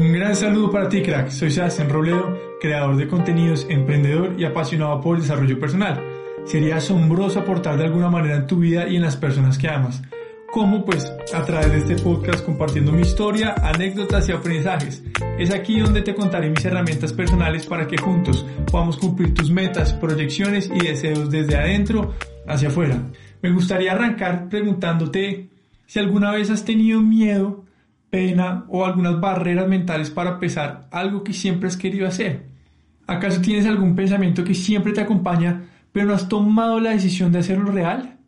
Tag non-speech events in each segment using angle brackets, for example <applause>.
Un gran saludo para ti, crack. Soy Sebastián Robledo, creador de contenidos, emprendedor y apasionado por el desarrollo personal. Sería asombroso aportar de alguna manera en tu vida y en las personas que amas. ¿Cómo? Pues a través de este podcast compartiendo mi historia, anécdotas y aprendizajes. Es aquí donde te contaré mis herramientas personales para que juntos podamos cumplir tus metas, proyecciones y deseos desde adentro hacia afuera. Me gustaría arrancar preguntándote si alguna vez has tenido miedo pena o algunas barreras mentales para pesar algo que siempre has querido hacer? ¿Acaso tienes algún pensamiento que siempre te acompaña, pero no has tomado la decisión de hacerlo real?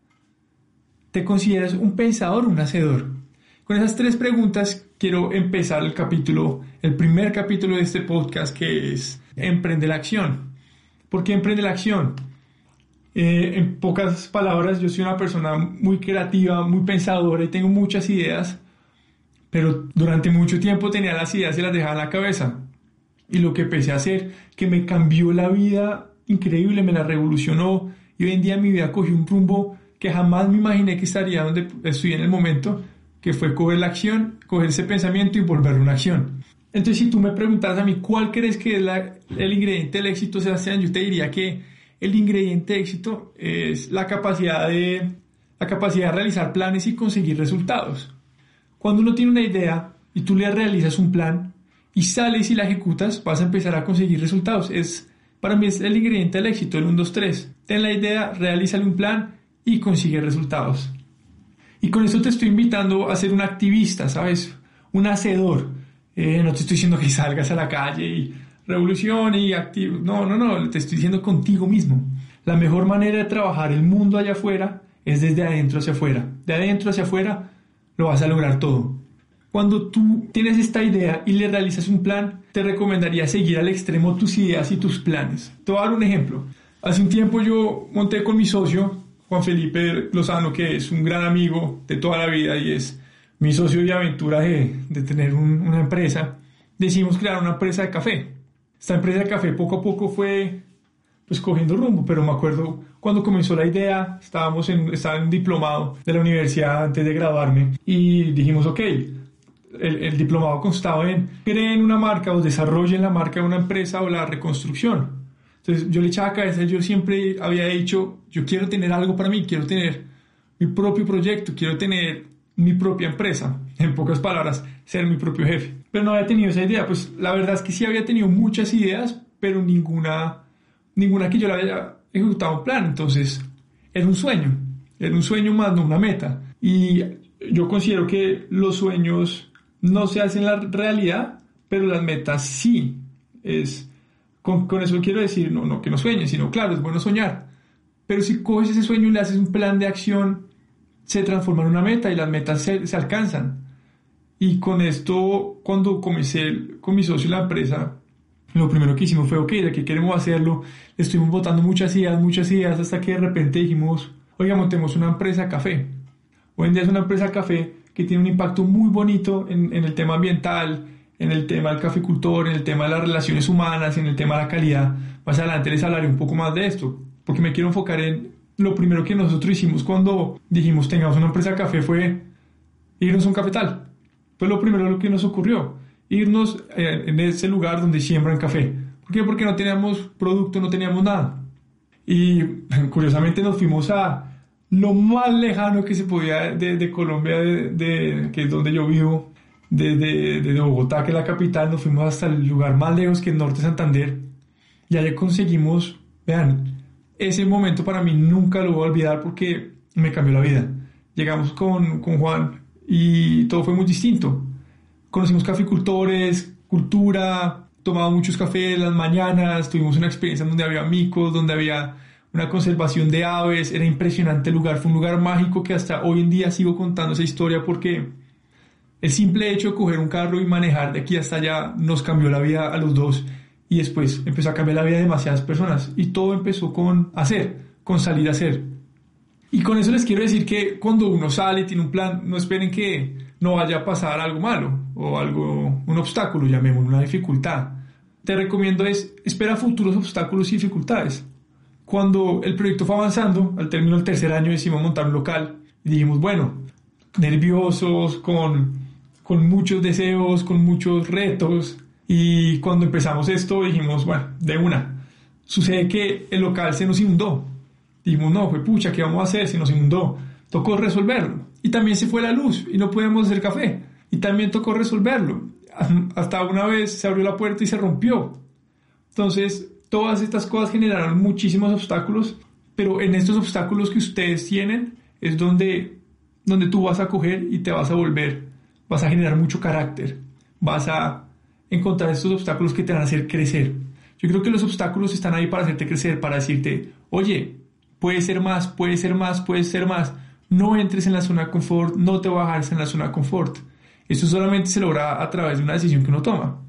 ¿Te consideras un pensador o un hacedor? Con esas tres preguntas quiero empezar el capítulo, el primer capítulo de este podcast que es Emprende la acción. ¿Por qué emprende la acción? Eh, en pocas palabras, yo soy una persona muy creativa, muy pensadora y tengo muchas ideas, pero durante mucho tiempo tenía las ideas y las dejaba en la cabeza. Y lo que empecé a hacer, que me cambió la vida increíble, me la revolucionó y hoy en día mi vida cogió un rumbo que jamás me imaginé que estaría donde estoy en el momento, que fue coger la acción, coger ese pensamiento y volverlo una acción. Entonces, si tú me preguntas a mí cuál crees que es el ingrediente del éxito, Sebastián, yo te diría que el ingrediente de éxito es la capacidad de, la capacidad de realizar planes y conseguir resultados. Cuando uno tiene una idea y tú le realizas un plan y sales y la ejecutas, vas a empezar a conseguir resultados. Es, para mí es el ingrediente del éxito, el 1, 2, 3. Ten la idea, realízale un plan y consigue resultados. Y con esto te estoy invitando a ser un activista, ¿sabes? Un hacedor. Eh, no te estoy diciendo que salgas a la calle y revolución y activo. No, no, no, te estoy diciendo contigo mismo. La mejor manera de trabajar el mundo allá afuera es desde adentro hacia afuera. De adentro hacia afuera lo vas a lograr todo. Cuando tú tienes esta idea y le realizas un plan, te recomendaría seguir al extremo tus ideas y tus planes. Te voy a dar un ejemplo. Hace un tiempo yo monté con mi socio, Juan Felipe Lozano, que es un gran amigo de toda la vida y es mi socio de aventura de, de tener una empresa. Decidimos crear una empresa de café. Esta empresa de café poco a poco fue pues cogiendo rumbo, pero me acuerdo cuando comenzó la idea, estábamos en, estaba en un diplomado de la universidad antes de graduarme y dijimos, ok, el, diplomado constaba en creen una marca o desarrollen la marca de una empresa o la reconstrucción. Entonces yo le echaba cabeza, yo siempre había dicho, yo quiero tener algo para mí, quiero tener mi propio proyecto, quiero tener mi propia empresa, en pocas palabras, ser mi propio jefe. Pero no había tenido esa idea, pues la verdad es que sí había tenido muchas ideas, pero ninguna, ninguna que yo la había ejecutaba un plan, entonces era un sueño, era un sueño más, no una meta. Y yo considero que los sueños no se hacen la realidad, pero las metas sí. Es, con, con, eso quiero decir, no, no que no sueñes, sino claro, es bueno soñar. Pero si coges ese sueño y le haces un plan de acción, se transforma en una meta y las metas se, se alcanzan. Y con esto, cuando comencé con mi socio en la empresa, lo primero que hicimos fue, ok, de qué queremos hacerlo, estuvimos botando muchas ideas, muchas ideas, hasta que de repente dijimos, oiga, montemos una empresa café. Hoy en día es una empresa café que tiene un impacto muy bonito en, en el tema ambiental, en el tema del caficultor, en el tema de las relaciones humanas, en el tema de la calidad. Más adelante les hablaré un poco más de esto, porque me quiero enfocar en lo primero que nosotros hicimos cuando dijimos tengamos una empresa café fue irnos a un cafetal. Fue lo primero que nos ocurrió irnos eh, en ese lugar donde siembran café. ¿Por qué? Porque no teníamos producto, no teníamos nada. Y <laughs> curiosamente nos fuimos a lo más lejano que se podía de, Colombia, de, que es donde yo vivo, desde de, Bogotá, que es la capital, nos fuimos hasta el lugar más lejos que es Norte Santander. Y allá conseguimos, vean, ese momento para mí nunca lo voy a olvidar porque me cambió la vida. Llegamos con, con Juan y todo fue muy distinto conocimos caficultores, cultura, tomado muchos cafés las mañanas, tuvimos una experiencia donde había micos, donde había una conservación de aves, era impresionante el lugar, fue un lugar mágico que hasta hoy en día sigo contando esa historia porque el simple hecho de coger un carro y manejar de aquí hasta allá nos cambió la vida a los dos y después empezó a cambiar la vida de demasiadas personas y todo empezó con hacer, con salir a hacer. Y con eso les quiero decir que cuando uno sale y tiene un plan, no esperen que no vaya a pasar algo malo o algo, un obstáculo, llamémoslo una dificultad. Te recomiendo es, espera futuros obstáculos y dificultades. Cuando el proyecto fue avanzando, al término del tercer año decidimos montar un local y dijimos, bueno, nerviosos, con, con muchos deseos, con muchos retos. Y cuando empezamos esto dijimos, bueno, de una. Sucede que el local se nos inundó. Dijimos, no, fue pucha, ¿qué vamos a hacer? Se nos inundó. Tocó resolverlo. Y también se fue la luz y no podíamos hacer café. Y también tocó resolverlo. <laughs> Hasta una vez se abrió la puerta y se rompió. Entonces, todas estas cosas generaron muchísimos obstáculos, pero en estos obstáculos que ustedes tienen es donde, donde tú vas a coger y te vas a volver, vas a generar mucho carácter, vas a encontrar estos obstáculos que te van a hacer crecer. Yo creo que los obstáculos están ahí para hacerte crecer, para decirte, oye, puede ser más, puede ser más, puede ser más no entres en la zona de confort, no te bajes en la zona de confort. Esto solamente se logra a través de una decisión que uno toma.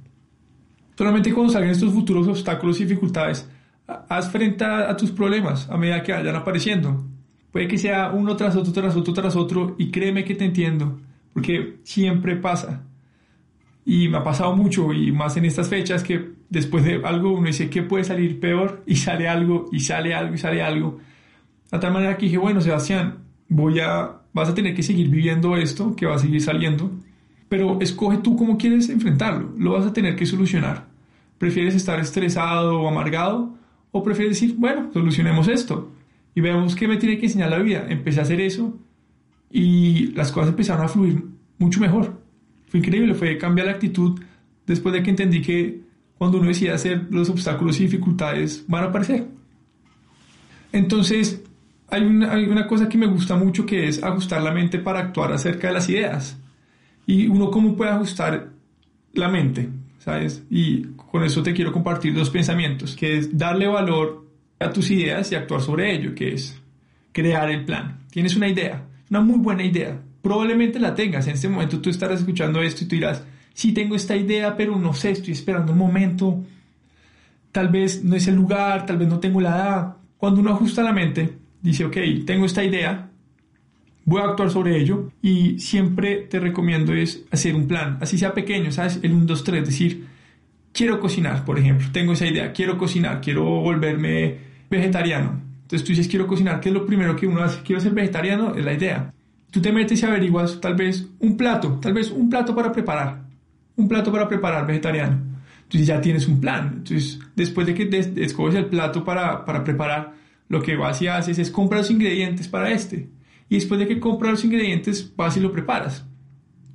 Solamente cuando salgan estos futuros obstáculos y dificultades, haz frente a, tus problemas a medida que vayan apareciendo. Puede que sea uno tras otro, tras otro, tras otro, y créeme que te entiendo, porque siempre pasa. Y me ha pasado mucho, y más en estas fechas, que después de algo uno dice que puede salir peor, y sale algo, y sale algo, y sale algo. De tal manera que dije, bueno, Sebastián, voy a, vas a tener que seguir viviendo esto, que va a seguir saliendo, pero escoge tú cómo quieres enfrentarlo, lo vas a tener que solucionar. ¿Prefieres estar estresado o amargado? ¿O prefieres decir, bueno, solucionemos esto? Y veamos qué me tiene que enseñar la vida. Empecé a hacer eso y las cosas empezaron a fluir mucho mejor. Fue increíble, fue cambiar la actitud después de que entendí que cuando uno decide hacer los obstáculos y dificultades van a aparecer. Entonces, hay una, cosa que me gusta mucho que es ajustar la mente para actuar acerca de las ideas. Y uno cómo puede ajustar la mente, ¿sabes? Y con eso te quiero compartir dos pensamientos, que es darle valor a tus ideas y actuar sobre ello, que es crear el plan. Tienes una idea, una muy buena idea. Probablemente la tengas. En este momento tú estarás escuchando esto y tú dirás, sí tengo esta idea, pero no sé, estoy esperando un momento. Tal vez no es el lugar, tal vez no tengo la edad. Cuando uno ajusta la mente, dice, ok, tengo esta idea, voy a actuar sobre ello y siempre te recomiendo es hacer un plan, así sea pequeño, ¿sabes? El 1, 2, 3, decir, quiero cocinar, por ejemplo, tengo esa idea, quiero cocinar, quiero volverme vegetariano. Entonces tú dices, quiero cocinar, ¿qué es lo primero que uno hace? Quiero ser vegetariano, es la idea. Tú te metes y averiguas tal vez un plato, tal vez un plato para preparar, un plato para preparar vegetariano. Entonces ya tienes un plan. Entonces, después de que escoges el plato para, para preparar, lo que vas y haces es comprar los ingredientes para este. Y después de que compras los ingredientes, vas y lo preparas.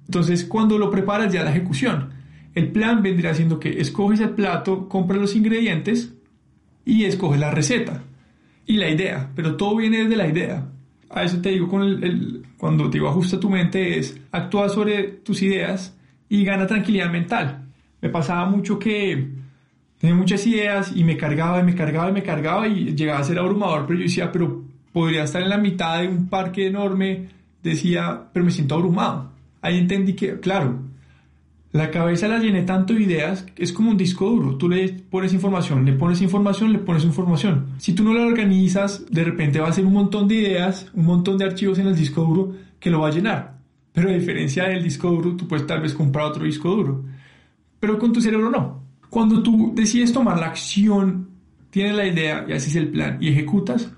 Entonces, cuando lo preparas, ya la ejecución. El plan vendría siendo que escoges el plato, compras los ingredientes y escoges la receta y la idea. Pero todo viene desde la idea. A eso te digo cuando te digo ajusta tu mente es actúa sobre tus ideas y gana tranquilidad mental. Me pasaba mucho que tenía muchas ideas y me cargaba y me cargaba y me cargaba y llegaba a ser abrumador, pero yo decía, pero podría estar en la mitad de un parque enorme, decía, pero me siento abrumado. Ahí entendí que, claro, la cabeza la llené tanto de ideas, es como un disco duro, tú le pones información, le pones información, le pones información. Si tú no la organizas, de repente va a ser un montón de ideas, un montón de archivos en el disco duro que lo va a llenar. Pero a diferencia del disco duro, tú puedes tal vez comprar otro disco duro. Pero con tu cerebro no cuando tú decides tomar la acción, tienes la idea y haces el plan y ejecutas,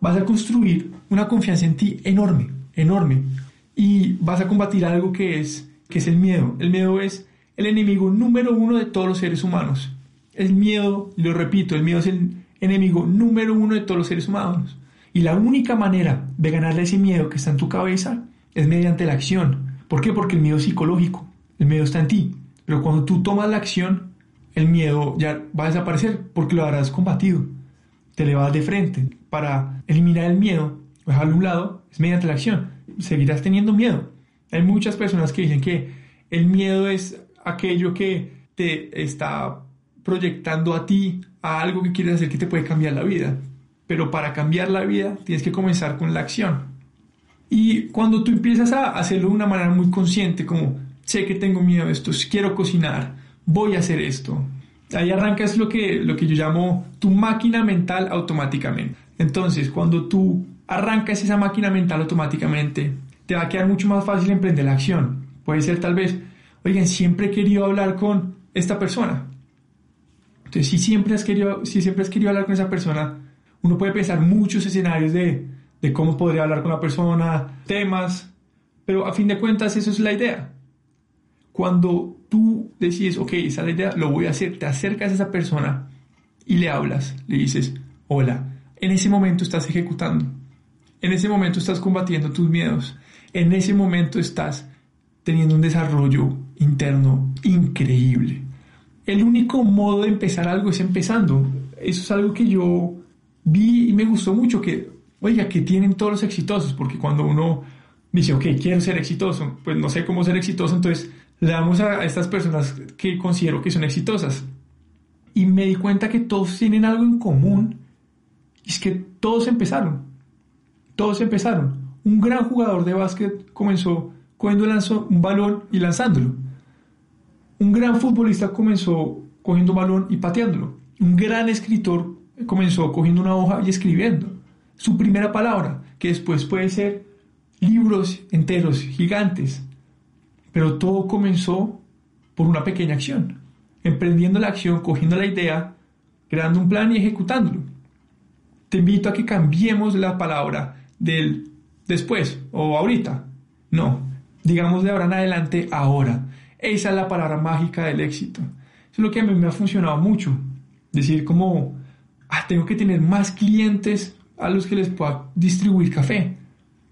vas a construir una confianza en ti enorme, enorme. Y vas a combatir algo que es, que es el miedo. El miedo es el enemigo número uno de todos los seres humanos. El miedo, lo repito, el miedo es el enemigo número uno de todos los seres humanos. Y la única manera de ganarle ese miedo que está en tu cabeza es mediante la acción. ¿Por qué? Porque el miedo es psicológico. El miedo está en ti. Pero cuando tú tomas la acción, el miedo ya va a desaparecer porque lo habrás combatido. Te le vas de frente. Para eliminar el miedo, dejarlo a un lado, es mediante la acción. Seguirás teniendo miedo. Hay muchas personas que dicen que el miedo es aquello que te está proyectando a ti a algo que quieres hacer que te puede cambiar la vida. Pero para cambiar la vida tienes que comenzar con la acción. Y cuando tú empiezas a hacerlo de una manera muy consciente, como sé que tengo miedo de esto, quiero cocinar, voy a hacer esto. Ahí arrancas lo que, lo que yo llamo tu máquina mental automáticamente. Entonces, cuando tú arrancas esa máquina mental automáticamente, te va a quedar mucho más fácil emprender la acción. Puede ser tal vez, oigan, siempre he querido hablar con esta persona. Entonces, si siempre has querido, si siempre has querido hablar con esa persona, uno puede pensar muchos escenarios de, de cómo podría hablar con la persona, temas, pero a fin de cuentas eso es la idea. Cuando tú decides, ok, esa es lo voy a hacer, te acercas a esa persona y le hablas, le dices, hola, en ese momento estás ejecutando, en ese momento estás combatiendo tus miedos, en ese momento estás teniendo un desarrollo interno increíble. El único modo de empezar algo es empezando. Eso es algo que yo vi y me gustó mucho, que, oiga, que tienen todos los exitosos, porque cuando uno dice, ok, quiero ser exitoso, pues no sé cómo ser exitoso, entonces le damos a estas personas que considero que son exitosas. Y me di cuenta que todos tienen algo en común, y es que todos empezaron. Todos empezaron. Un gran jugador de básquet comenzó cogiendo un balón y lanzándolo. Un gran futbolista comenzó cogiendo un balón y pateándolo. Un gran escritor comenzó cogiendo una hoja y escribiendo su primera palabra, que después puede ser libros enteros, gigantes. Pero todo comenzó por una pequeña acción, emprendiendo la acción, cogiendo la idea, creando un plan y ejecutándolo. Te invito a que cambiemos la palabra del después o ahorita. No, digamos de ahora en adelante, ahora. Esa es la palabra mágica del éxito. Eso es lo que a mí me ha funcionado mucho. Decir como, ah, tengo que tener más clientes a los que les pueda distribuir café.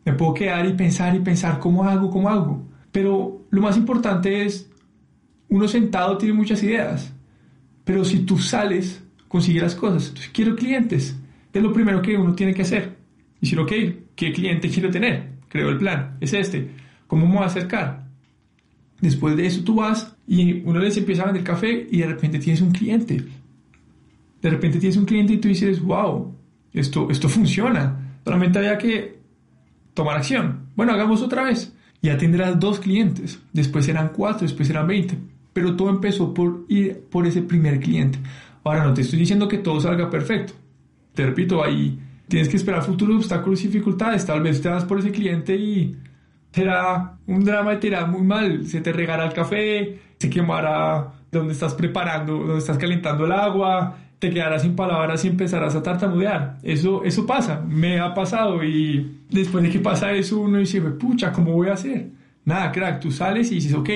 Me puedo quedar y pensar y pensar cómo hago, cómo hago. Pero lo más importante es, uno sentado tiene muchas ideas, pero si tú sales, consigues las cosas. Entonces, quiero clientes. Es lo primero que uno tiene que hacer. Y decir, ok, ¿qué cliente quiero tener? Creo el plan, es este. ¿Cómo me voy a acercar? Después de eso tú vas y uno les empieza a vender café y de repente tienes un cliente. De repente tienes un cliente y tú dices, wow, esto, esto funciona. Solamente había que tomar acción. Bueno, hagamos otra vez ya tendrás dos clientes, después serán cuatro, después serán veinte, pero todo empezó por ir por ese primer cliente. Ahora no te estoy diciendo que todo salga perfecto, te repito, ahí tienes que esperar futuros obstáculos y dificultades, tal vez te vas por ese cliente y será un drama y te irá muy mal, se te regará el café, se quemará donde estás preparando, donde estás calentando el agua, te quedarás sin palabras y empezarás a tartamudear. Eso, eso pasa, me ha pasado y después de que pasa eso uno dice, pucha, ¿cómo voy a hacer? Nada, crack, tú sales y dices, ok,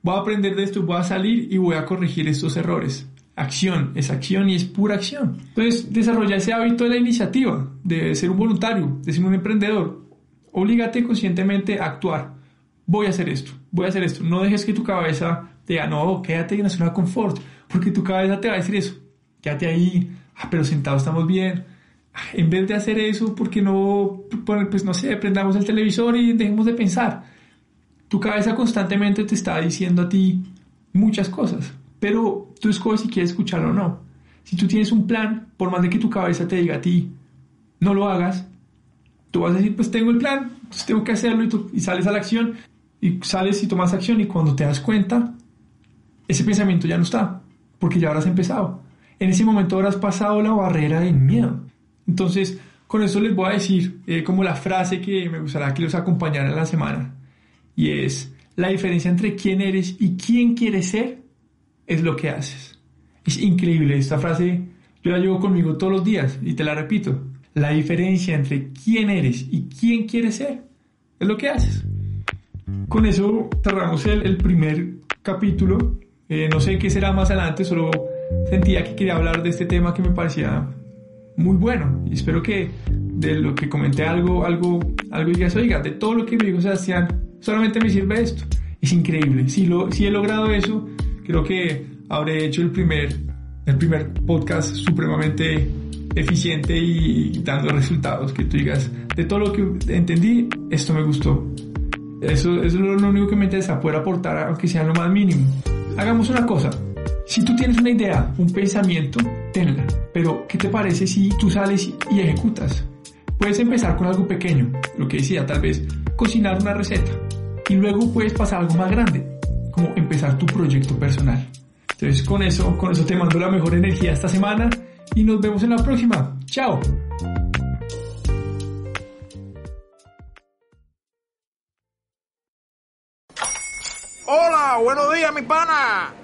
voy a aprender de esto, voy a salir y voy a corregir estos errores. Acción, es acción y es pura acción. Entonces, desarrolla ese hábito de la iniciativa, de ser un voluntario, de ser un emprendedor. Obligate conscientemente a actuar. Voy a hacer esto, voy a hacer esto. No dejes que tu cabeza diga, no, quédate en la zona de confort, porque tu cabeza te va a decir eso quédate ahí, ah, pero sentado estamos bien. Ah, en vez de hacer eso, ¿por qué no, pues no sé, prendamos el televisor y dejemos de pensar? Tu cabeza constantemente te está diciendo a ti muchas cosas, pero tú escoges si quieres escucharlo o no. Si tú tienes un plan, por más de que tu cabeza te diga a ti, no lo hagas, tú vas a decir, pues tengo el plan, pues tengo que hacerlo y, y sales a la acción y sales y tomas acción y cuando te das cuenta, ese pensamiento ya no está, porque ya habrás empezado en ese momento habrás pasado la barrera del miedo. Entonces, con eso les voy a decir eh, como la frase que me gustaría que los acompañara en la semana. Y es, la diferencia entre quién eres y quién quieres ser es lo que haces. Es increíble, esta frase yo la llevo conmigo todos los días y te la repito. La diferencia entre quién eres y quién quieres ser es lo que haces. Con eso cerramos el, primer capítulo. Eh, no sé qué será más adelante, solo sentía que quería hablar de este tema que me parecía muy bueno. Y espero que de lo que comenté algo, algo, algo digas, oiga, de todo lo que me dijo Sebastián, solamente me sirve esto. Es increíble. Si, lo, si he logrado eso, creo que habré hecho el primer, el primer podcast supremamente eficiente y dando resultados. Que tú digas, de todo lo que entendí, esto me gustó. Eso, eso es lo único que me interesa, poder aportar, aunque sea lo más mínimo. Hagamos una cosa, Si tú tienes una idea, un pensamiento, tenla. Pero, ¿qué te parece si tú sales y ejecutas? Puedes empezar con algo pequeño, lo que decía, tal vez cocinar una receta. Y luego puedes pasar a algo más grande, como empezar tu proyecto personal. Entonces, con eso, con eso te mando la mejor energía esta semana y nos vemos en la próxima. ¡Chao! Hola, buenos días, mi pana.